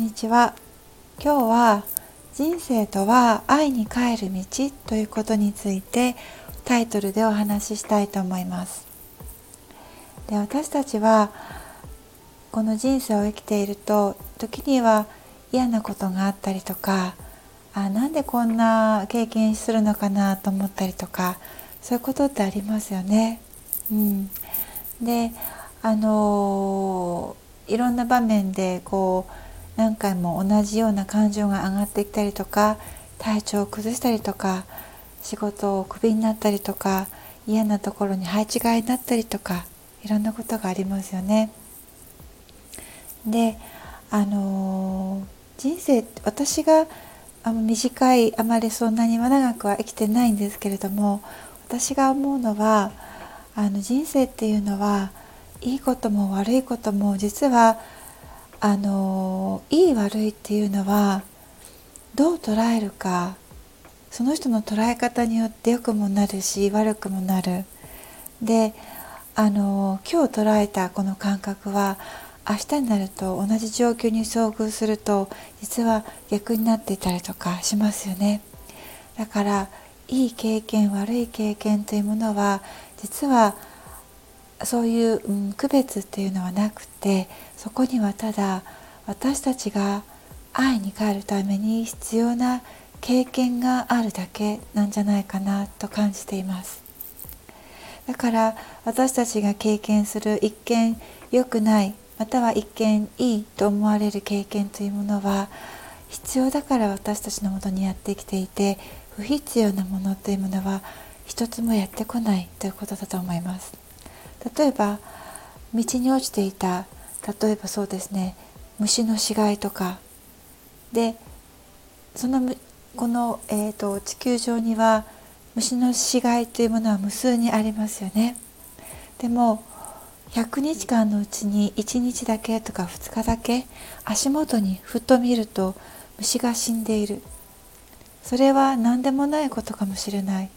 にちは。今日は人生とは愛に帰る道ということについてタイトルでお話ししたいと思います。で私たちはこの人生を生きていると時には嫌なことがあったりとかあなんでこんな経験するのかなと思ったりとかそういうことってありますよね。うん、であのいろんな場面でこう何回も同じような感情が上がってきたりとか体調を崩したりとか仕事をクビになったりとか嫌なところに配置換えになったりとかいろんなことがありますよね。であの人生私があの短いあまりそんなに長くは生きてないんですけれども私が思うのはあの人生っていうのはいいことも悪いことも実はあのいい悪いっていうのはどう捉えるかその人の捉え方によって良くもなるし悪くもなる。であの今日捉えたこの感覚は明日になると同じ状況に遭遇すると実は逆になっていたりとかしますよね。だからいい経験悪い経験というものは実はそういう、うん、区別っていうのはなくてそこにはただ私たちが愛に帰るために必要な経験があるだけなんじゃないかなと感じています。だから私たちが経験する一見良くないまたは一見いいと思われる経験というものは必要だから私たちのもとにやってきていて不必要なものというものは一つもやってこないということだと思います。例えば道に落ちていた例えばそうですね虫の死骸とか。でそのこの、えーと、地球上には虫の死骸というものは無数にありますよね。でも100日間のうちに1日だけとか2日だけ足元にふっと見ると虫が死んでいる。それは何でもないことかもしれない。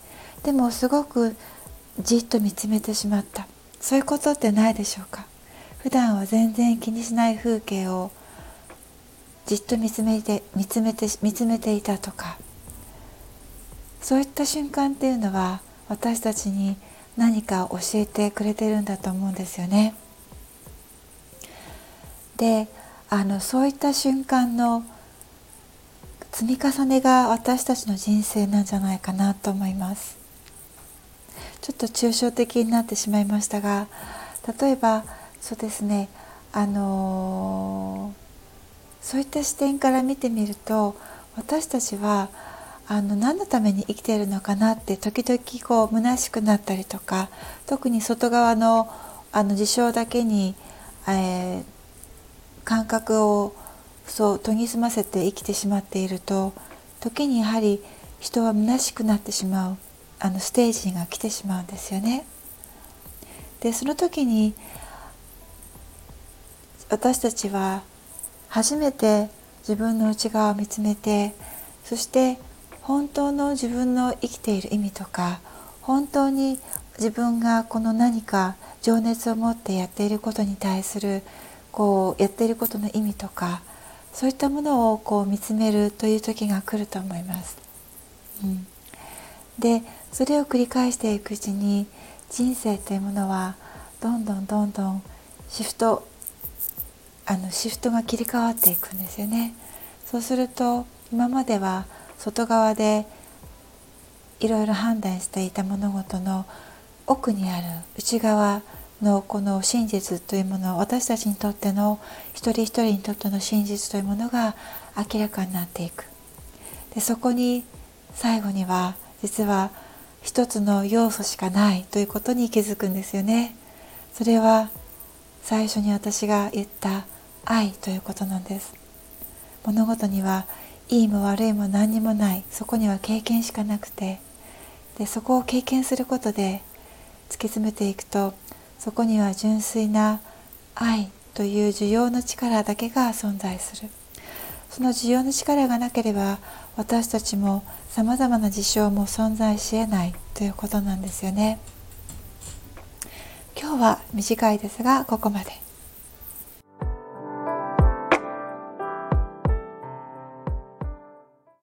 でもすごくじっと見つめてしまった。そういうことってないでしょうか？普段は全然気にしない風景をじっと見つめて見つめて見つめていたとかそういった瞬間っていうのは私たちに何か教えてくれてるんだと思うんですよね。であのそういった瞬間の積み重ねが私たちの人生なんじゃないかなと思います。ちょっと抽象的になってしまいましたが例えばそうですねあのそういった視点から見てみると私たちはあの何のために生きているのかなって時々こう虚しくなったりとか特に外側のあの事象だけに、えー、感覚をそう研ぎ澄ませて生きてしまっていると時にやはり人は虚しくなってしまう。あのステージが来てしまうんですよね。でその時に私たちは初めて自分の内側を見つめてそして本当の自分の生きている意味とか本当に自分がこの何か情熱を持ってやっていることに対するこうやっていることの意味とかそういったものをこう見つめるという時が来ると思います。うん、でそれを繰り返していくうちに人生というものはどんどんどんどんシフトあのシフトが切り替わっていくんですよね。そうすると今までは外側でいろいろ判断していた物事の奥にある内側のこの真実というもの私たちにとっての一人一人にとっての真実というものが明らかになっていくでそこに最後には実は一つの要素しかないということに気づくんですよね。それは最初に私が言った愛ということなんです。物事にはいいも悪いも何にもないそこには経験しかなくて。でそこを経験することで突き詰めていくとそこには純粋な愛という需要の力だけが存在する。その需要の力がなければ私たちもさまざまな事象も存在しえないということなんですよね。今日は短いですがここまで。